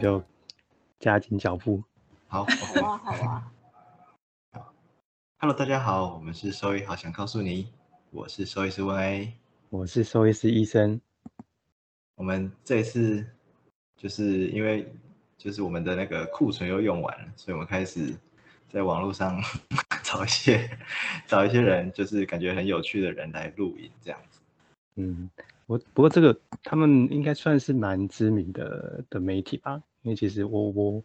就加紧脚步。好好啊，好啊。，Hello，大家好，我们是兽医好想告诉你，我是兽医师温 A。我是兽医师医生，我们这一次就是因为就是我们的那个库存又用完了，所以我们开始在网络上 找一些找一些人，就是感觉很有趣的人来录影这样子。嗯，我不过这个他们应该算是蛮知名的的媒体吧，因为其实我我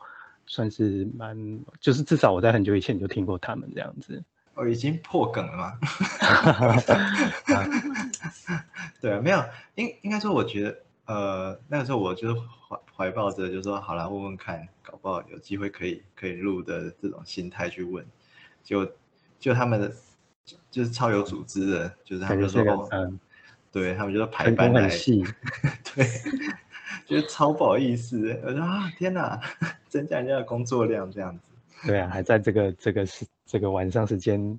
算是蛮，就是至少我在很久以前就听过他们这样子。哦，已经破梗了吗？对啊，没有，应应该说，我觉得，呃，那个时候我就是怀怀抱着，就是说，好啦，问问看，搞不好有机会可以可以录的这种心态去问，就就他们的就是超有组织的，就是他们就说，嗯，对他们就说排班来，工很细，对，觉得超不好意思，我说啊，天哪，增加人家的工作量这样子。对啊，还在这个这个时这个晚上时间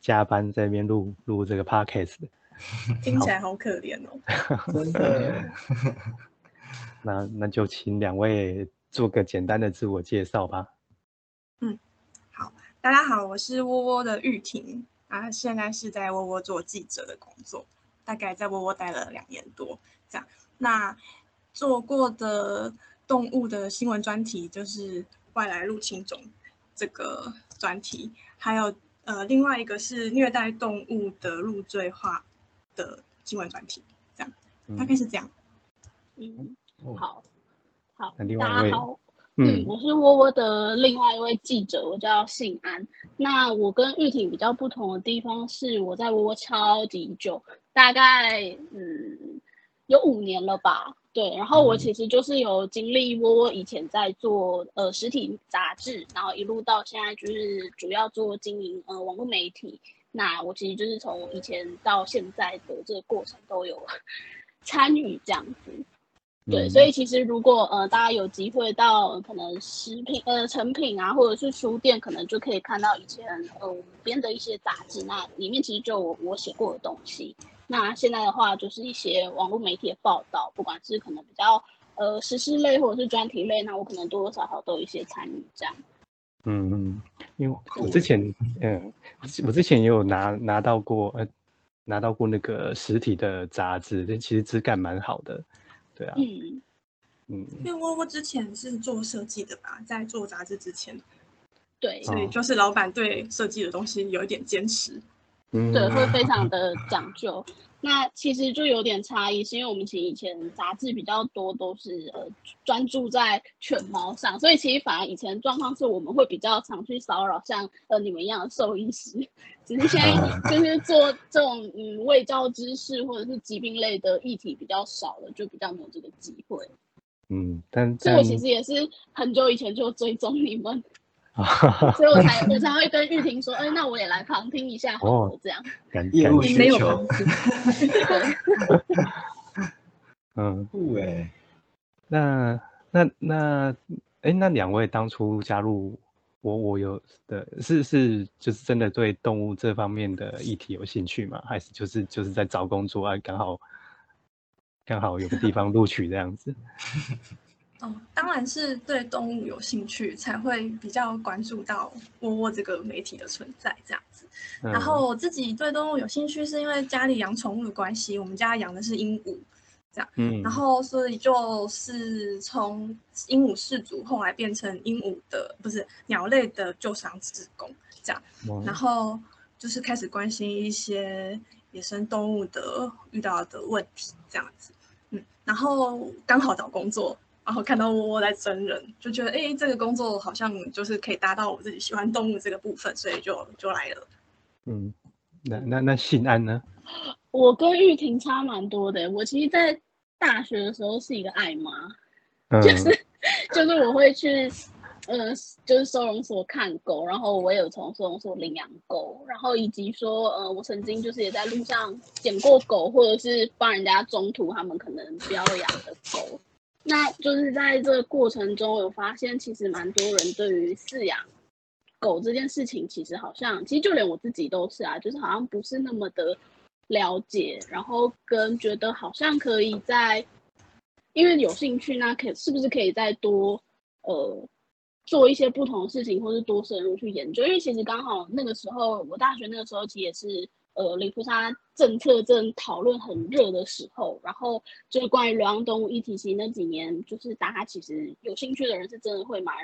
加班在那边录录这个 podcast，听起来好可怜哦。真的，那那就请两位做个简单的自我介绍吧。嗯，好大家好，我是窝窝的玉婷啊，现在是在窝窝做记者的工作，大概在窝窝待了两年多，这样。那做过的动物的新闻专题就是外来入侵种这个专题，还有呃另外一个是虐待动物的入罪化的新闻专题，这样大概是这样。嗯，哦好，好，大家好。嗯嗯，我是窝窝的另外一位记者，我叫信安。那我跟玉婷比较不同的地方是，我在窝窝超级久，大概嗯有五年了吧。对，然后我其实就是有经历窝窝以前在做呃实体杂志，然后一路到现在就是主要做经营呃网络媒体。那我其实就是从以前到现在的这个过程都有 参与这样子。对，嗯所以其实如果呃大家有机会到呃可能食品呃成品啊，或者是书店，可能就可以看到以前呃我们编的一些杂志，那里面其实就有我我写过的东西。那现在的话，就是一些网络媒体的报道，不管是可能比较呃时事类或者是专题类，那我可能多多少少都有一些参与这样。嗯嗯，因为我之前嗯，我之前也有拿拿到过呃拿到过那个实体的杂志，但其实质感蛮好的，对啊，嗯，嗯。因为窝窝之前是做设计的吧，在做杂志之前，对。所以就是老板对设计的东西有一点坚持。嗯，对，会非常的讲究。那其实就有点差异，是因为我们其实以前杂志比较多都是呃专注在犬猫上，所以其实反而以前状况是我们会比较常去骚扰像呃你们一样的兽医师，只是现在 就是做这种嗯卫教知识或者是疾病类的议题比较少了，就比较没有这个机会。嗯，但所以我其但实也是很久以前就追踪你们，啊，所以我才我才会跟玉婷说，哎、那我也来旁听一下好这样。感业务感没有。嗯，酷哎，那那那哎，那两位当初加入我我有的是是就是真的对动物这方面的议题有兴趣吗？还是就是就是在找工作啊，刚好刚好有个地方录取这样子？哦，当然是对动物有兴趣，才会比较关注到窝窝这个媒体的存在这样子。嗯然后我自己对动物有兴趣，是因为家里养宠物的关系，我们家养的是鹦鹉，嗯，然后所以就是从鹦鹉氏族后来变成鹦鹉的不是鸟类的救伤职工这样，哦然后就是开始关心一些野生动物的遇到的问题这样子，嗯，然后刚好找工作。然后看到窝窝在真人，就觉得哎，这个工作好像就是可以达到我自己喜欢动物这个部分，所以就就来了。嗯，那那那信安呢？我跟玉婷差蛮多的。我其实，在大学的时候是一个爱妈，嗯就是就是我会去，呃，就是收容所看狗，然后我也有从收容所领养狗，然后以及说，呃，我曾经就是也在路上捡过狗，或者是帮人家中途他们可能不要养的狗。那就是在这个过程中，有发现其实蛮多人对于饲养狗这件事情，其实好像，其实就连我自己都是啊，就是好像不是那么的了解，然后跟觉得好像可以在，因为有兴趣，那可是不是可以再多呃做一些不同的事情，或是多深入去研究？因为其实刚好那个时候，我大学那个时候其实也是呃离菩萨政策正讨论很热的时候，然后就是关于流浪动物议题，其实那几年就是大家其实有兴趣的人是真的会蛮。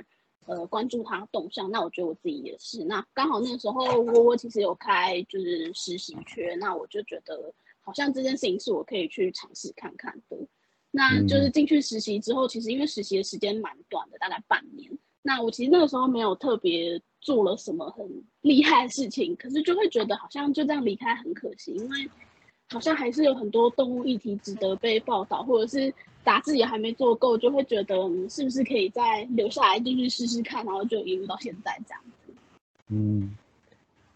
呃，关注它动向，那我觉得我自己也是。那刚好那时候，窝窝其实有开就是实习缺，那我就觉得好像这件事情是我可以去尝试看看的。那就是进去实习之后，其实因为实习的时间蛮短的，大概半年。那我其实那个时候没有特别做了什么很厉害的事情，可是就会觉得好像就这样离开很可惜，因为好像还是有很多动物议题值得被报道，或者是。杂志也还没做够，就会觉得是不是可以再留下来继续试试看，然后就一路到现在这样子。嗯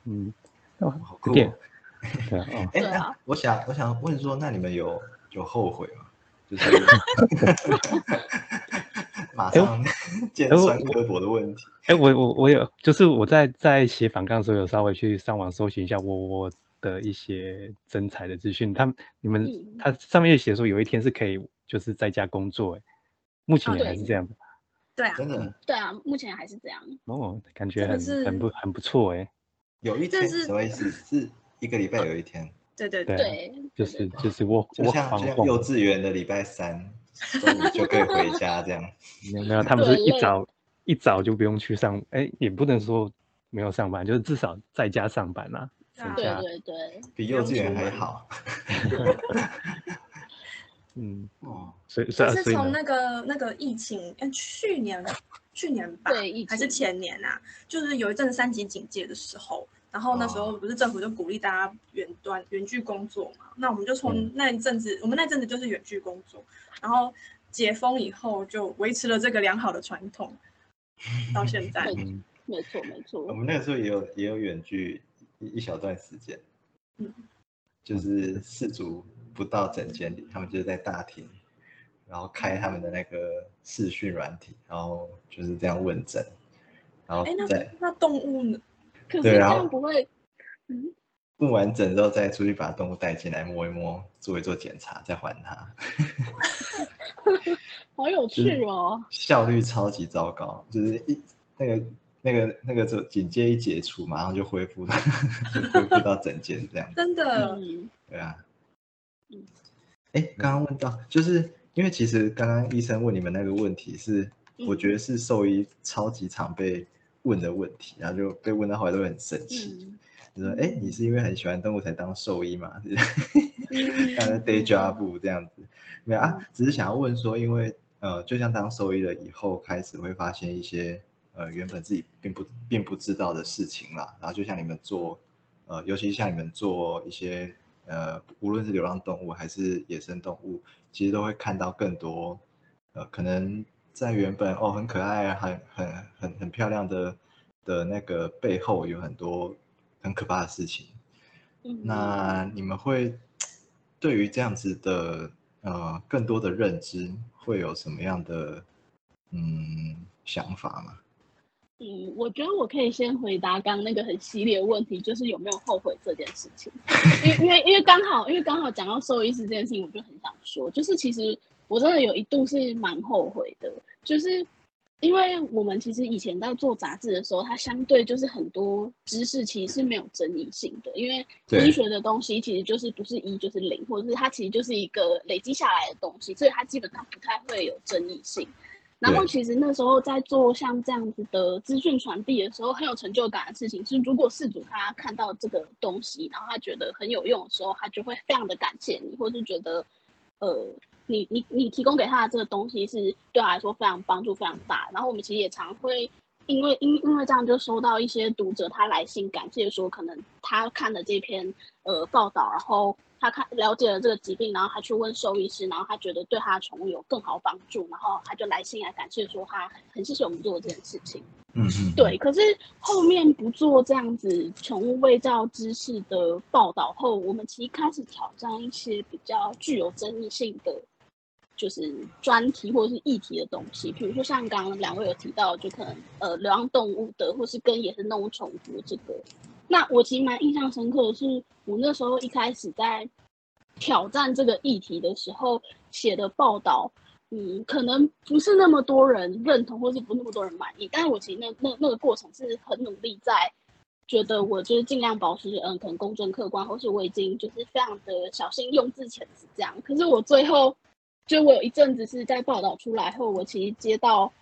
嗯，哦，好酷。对啊，哎，我想我想问说，那你们有有后悔吗？就是 马上尖酸刻薄的问题。哎，我我我有，就是我在在写反抗的时候，有稍微去上网搜寻一下我我的一些真才的资讯。他们你们他上面写说有一天是可以。就是在家工作，哎，目前也还是这样的。对啊，真的。对啊，目前还是这样。哦，感觉很很不很不错，哎。有一天什么意思？是一个礼拜有一天。对对对。就是就是我我像像幼稚园的礼拜三中午就可以回家这样。没有没有，他们是一早一早就不用去上，哎，也不能说没有上班，就是至少在家上班啦。对对对。比幼稚园还好。嗯 哦，所以是从那个那个疫情，哎，去年去年吧，还是前年啊？就是有一阵三级警戒的时候，然后那时候不是政府就鼓励大家远端远距工作嘛？那我们就从那一阵子，我们那阵子就是远距工作，然后解封以后就维持了这个良好的传统，到现在。没错没错，我们那个时候也有也有远距一一小段时间，嗯，就是四组。不到整间里，他们就是在大厅，然后开他们的那个视讯软体，然后就是这样问诊，然后哎那那动物呢？对，然后不会，嗯，不完整之后再出去把动物带进来摸一摸，做一做检查，再还它。好有趣哦！效率超级糟糕，就是一那个那个那个就警戒一解除，马上就恢复了，恢复到整件这样。真的？对啊。嗯哎，刚刚问到，就是因为其实刚刚医生问你们那个问题是，我觉得是兽医超级常被问的问题，然后就被问到后来都很生气，就说：“哎，你是因为很喜欢动物才当兽医嘛？” 当 day job 这样子，没有啊，只是想要问说，因为呃，就像当兽医了以后，开始会发现一些呃原本自己并不并不知道的事情啦，然后就像你们做呃，尤其像你们做一些。呃，无论是流浪动物还是野生动物，其实都会看到更多，呃，可能在原本哦很可爱、很很很很漂亮的的那个背后，有很多很可怕的事情。那你们会对于这样子的呃更多的认知，会有什么样的嗯想法吗？嗯，我觉得我可以先回答刚刚那个很犀利的问题，就是有没有后悔这件事情。因为因为因为刚好因为刚好讲到兽医师这件事情，我就很想说，就是其实我真的有一度是蛮后悔的，就是因为我们其实以前在做杂志的时候，它相对就是很多知识其实是没有争议性的，因为医学的东西其实就是不是一就是零，或者是它其实就是一个累积下来的东西，所以它基本上不太会有争议性。然后其实那时候在做像这样子的资讯传递的时候，很有成就感的事情是，如果事主他看到这个东西，然后他觉得很有用的时候，他就会非常的感谢你，或是觉得，呃，你你你提供给他的这个东西是对他来说非常帮助非常大。然后我们其实也常会因为因因为这样就收到一些读者他来信感谢说，可能他看了这篇呃报道，然后。他看了解了这个疾病，然后他去问兽医师，然后他觉得对他的宠物有更好帮助，然后他就来信来感谢说他很谢谢我们做的这件事情。嗯嗯，对。可是后面不做这样子宠物卫教知识的报道后，我们其实开始挑战一些比较具有争议性的就是专题或者是议题的东西，比如说像刚刚两位有提到，就可能呃流浪动物的，或是跟野生动物重复这个。那我其实蛮印象深刻的是，我那时候一开始在挑战这个议题的时候写的报道，嗯，可能不是那么多人认同，或是不那么多人满意。但是我其实那那那个过程是很努力，在觉得我就是尽量保持嗯，可能公正客观，或是我已经就是非常的小心用字遣词这样。可是我最后就我有一阵子是在报道出来后，我其实接到。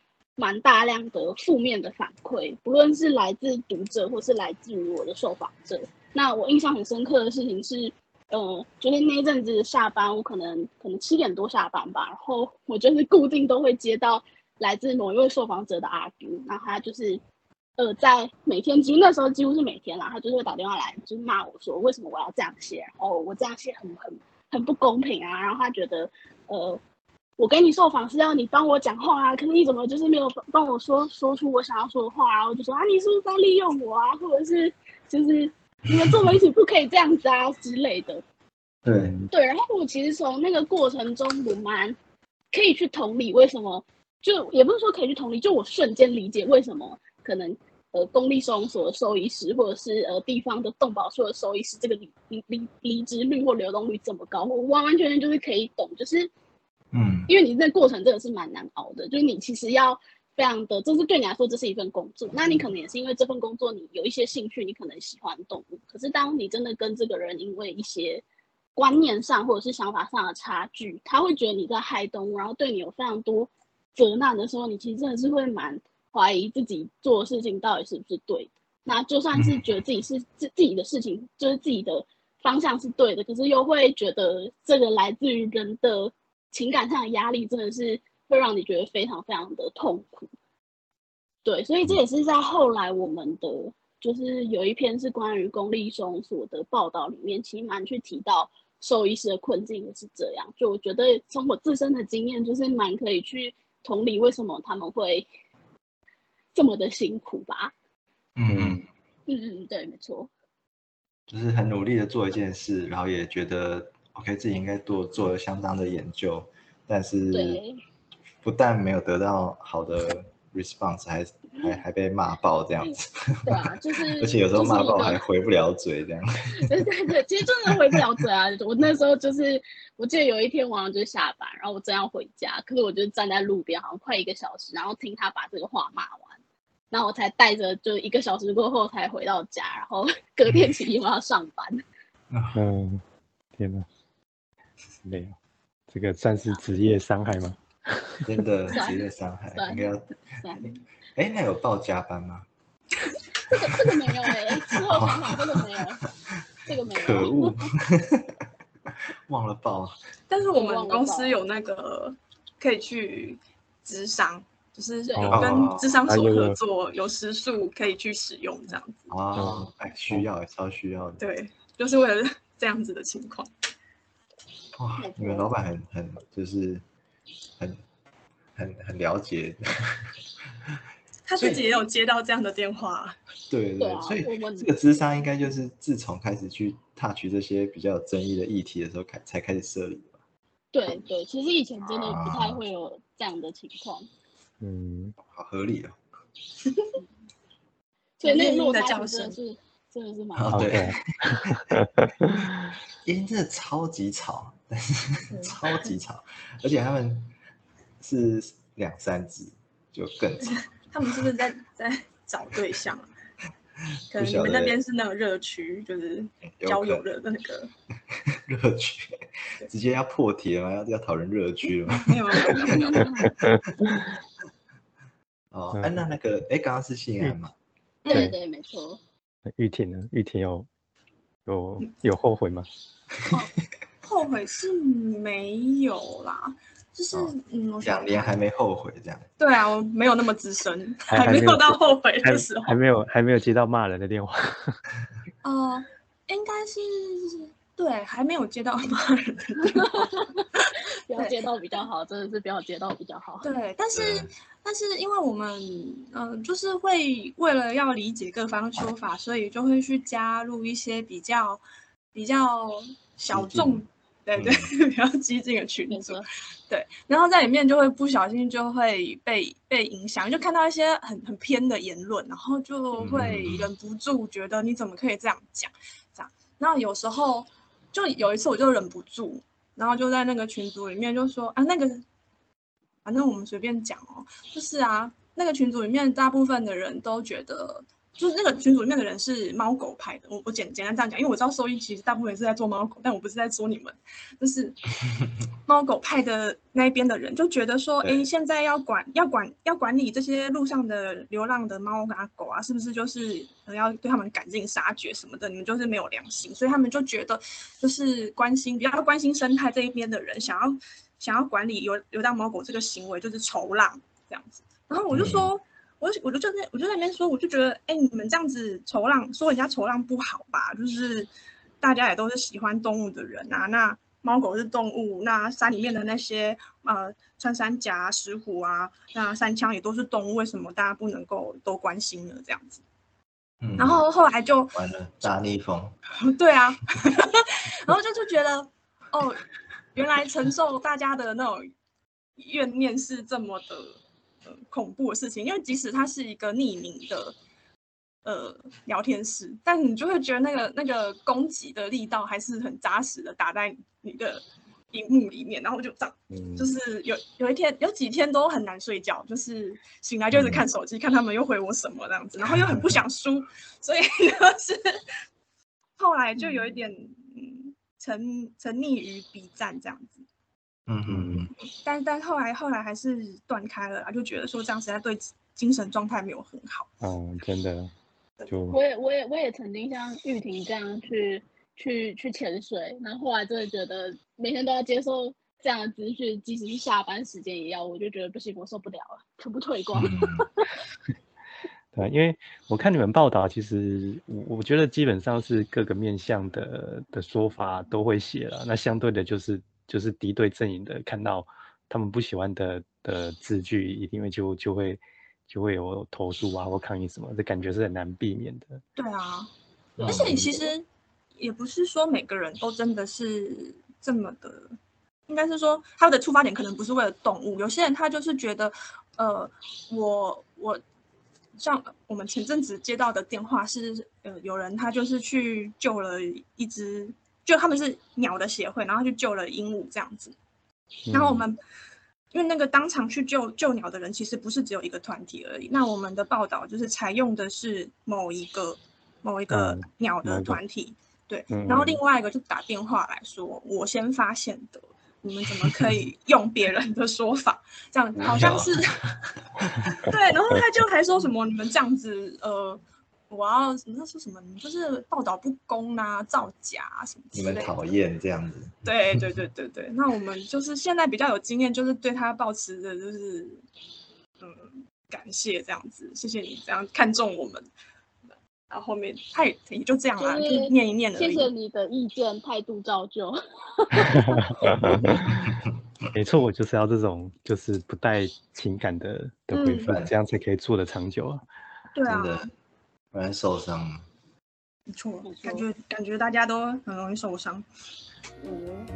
蛮大量的负面的反馈，不论是来自读者或是来自于我的受访者。那我印象很深刻的事情是，呃，就是那一阵子下班，我可能可能七点多下班吧，然后我就是固定都会接到来自某一位受访者的 argue，那他就是呃在每天，其实那时候几乎是每天啦，他就是会打电话来，就是骂我说为什么我要这样写，然后我这样写很很很不公平啊，然后他觉得呃。我跟你受访是要你帮我讲话啊，可是你怎么就是没有帮我说说出我想要说的话然后就说啊，你是不是在利用我啊，或者是就是你们做媒体不可以这样子啊之类的。对对，然后我其实从那个过程中，我蛮可以去同理为什么，就也不是说可以去同理，就我瞬间理解为什么可能呃公立收容所的收医师，或者是呃地方的动保所的收医师，这个离离离离职率或流动率这么高，我完完全全就是可以懂，就是。嗯，因为你那过程真的是蛮难熬的，就是你其实要非常的，这是对你来说这是一份工作，那你可能也是因为这份工作你有一些兴趣，你可能喜欢动物，可是当你真的跟这个人因为一些观念上或者是想法上的差距，他会觉得你在害动物，然后对你有非常多责难的时候，你其实真的是会蛮怀疑自己做的事情到底是不是对的。那就算是觉得自己是自自己的事情，就是自己的方向是对的，可是又会觉得这个来自于人的。情感上的压力真的是会让你觉得非常非常的痛苦，对，所以这也是在后来我们的就是有一篇是关于公立收容所的报道里面，其实蛮去提到兽医师的困境也是这样。就我觉得从我自身的经验，就是蛮可以去同理为什么他们会这么的辛苦吧。嗯嗯嗯，对，没错，就是很努力的做一件事，然后也觉得。OK，自己应该做做了相当的研究，但是不但没有得到好的 response，还还还被骂爆这样子。对啊，就是，而且有时候骂爆还回不了嘴这样。对对对，其实真的回不了嘴啊！我那时候就是，我记得有一天晚上就是下班，然后我正要回家，可是我就站在路边，好像快一个小时，然后听他把这个话骂完，然后我才带着就一个小时过后才回到家，然后隔天起床要上班。嗯，天哪！没有，这个算是职业伤害吗？真的职业伤害，应该要。哎，那有报加班吗？这个这个没有哎，之后想想这个没有，这个没有。可恶，忘了报。但是我们公司有那个可以去智商，就是跟智商所合作，有时数可以去使用这样子。啊，哎，需要，超需要的。对，就是为了这样子的情况。哇，你们老板很很就是很很很了解，他自己也有接到这样的电话。对对，所以这个智商应该就是自从开始去 touch 这些比较有争议的议题的时候开才开始设立吧。对对，其实以前真的不太会有这样的情况。嗯，好合理哦。所以那录的叫声是。真的是蛮好对，音真的超级吵，但是 超级吵，而且他们是两三只，就更吵。他们是不是在在找对象？可能你们那边是那个热区，就是交友的那个热区，直接要破题了吗？要要讨论热区了吗？没有没有没有。哦，哎，那那个，哎，刚刚是信安嘛？对对，没错。玉婷呢？玉婷有有有后悔吗？后悔是没有啦，就是嗯，两年还没后悔这样。对啊，我没有那么资深，还没有到后悔的时候，还没有还没有接到骂人的电话。哦，应该是对，还没有接到骂人的电话。不要接到比较好，真的是不要接到比较好。对，但是但是因为我们嗯，就是会为了要理解各方说法，所以就会去加入一些比较比较小众对对，比较激进的群组对，然后在里面就会不小心就会被被影响，就看到一些很很偏的言论，然后就会嗯忍不住觉得你怎么可以这样讲，这样。然后有时候就有一次我就忍不住，然后就在那个群组里面就说啊那个，反正我们随便讲哦，就是啊那个群组里面大部分的人都觉得。就是那个群组里面的人是猫狗派的，我我简简单这样讲，因为我知道收音其实大部分是在做猫狗，但我不是在说你们，就是 猫狗派的那一边的人就觉得说，对哎，现在要管要管要管理这些路上的流浪的猫啊狗啊，是不是就是呃要对他们赶尽杀绝什么的？你们就是没有良心，所以他们就觉得就是关心比较关心生态这一边的人，想要想要管理流流浪猫狗这个行为，就是仇浪这样子。然后我就说。我就我就就在我就在那边说，我就觉得，哎，你们这样子仇浪，说人家仇浪不好吧？就是大家也都是喜欢动物的人啊，那猫狗是动物，那山里面的那些呃穿山甲、啊、石虎啊，那山枪也都是动物，为什么大家不能够都关心呢？这样子，嗯然后后来就完了大逆风，对啊，然后就就觉得，哦，原来承受大家的那种怨念是这么的。呃恐怖的事情，因为即使它是一个匿名的呃聊天室，但你就会觉得那个那个攻击的力道还是很扎实的打在你的荧幕里面，然后就这样，嗯，就是有有一天有几天都很难睡觉，就是醒来就一直看手机，看他们又回我什么这样子，然后又很不想输，所以就是后来就有一点嗯沉沉溺于 B 站这样子。嗯嗯嗯，但但后来后来还是断开了啊，就觉得说这样实在对精神状态没有很好。嗯，真的，就我也我也我也曾经像玉婷这样去去去潜水，然后后来真的觉得每天都要接受这样的资讯，即使是下班时间也要，我就觉得不行，我受不了了，全部退光。嗯 对，因为我看你们报道，其实我我觉得基本上是各个面向的的说法都会写了，那相对的就是就是敌对阵营的看到他们不喜欢的的字句，一定会就就会就会有投诉啊或抗议什么，这感觉是很难避免的。对啊，嗯而且其实也不是说每个人都真的是这么的，应该是说他的出发点可能不是为了动物，有些人他就是觉得，呃，我我像我们前阵子接到的电话是，呃，有人他就是去救了一只，就他们是鸟的协会，然后去救了鹦鹉这样子，然后我嗯们。因为那个当场去救救鸟的人，其实不是只有一个团体而已。那我们的报道就是采用的是某一个某一个嗯鸟的团体，对。嗯然后另外一个就打电话来说，我先发现的，你们怎么可以用别人的说法？这样好像是 对。然后他就还说什么你们这样子，呃，我要那说什么？你就是报道不公啊，造假啊什么之你类的。们讨厌这样子，对对对对对，那我们就是现在比较有经验，就是对他保持的就是嗯感谢这样子，谢谢你这样看中我们。然后后面他也也就这样啦，念一念而已。谢谢你的意见，态度照旧。没错，我就是要这种就是不带情感的的回嗯复，这样才可以做得长久啊。对啊，真的，不然受伤了。没错没，错感觉感觉大家都很容易受伤。嗯，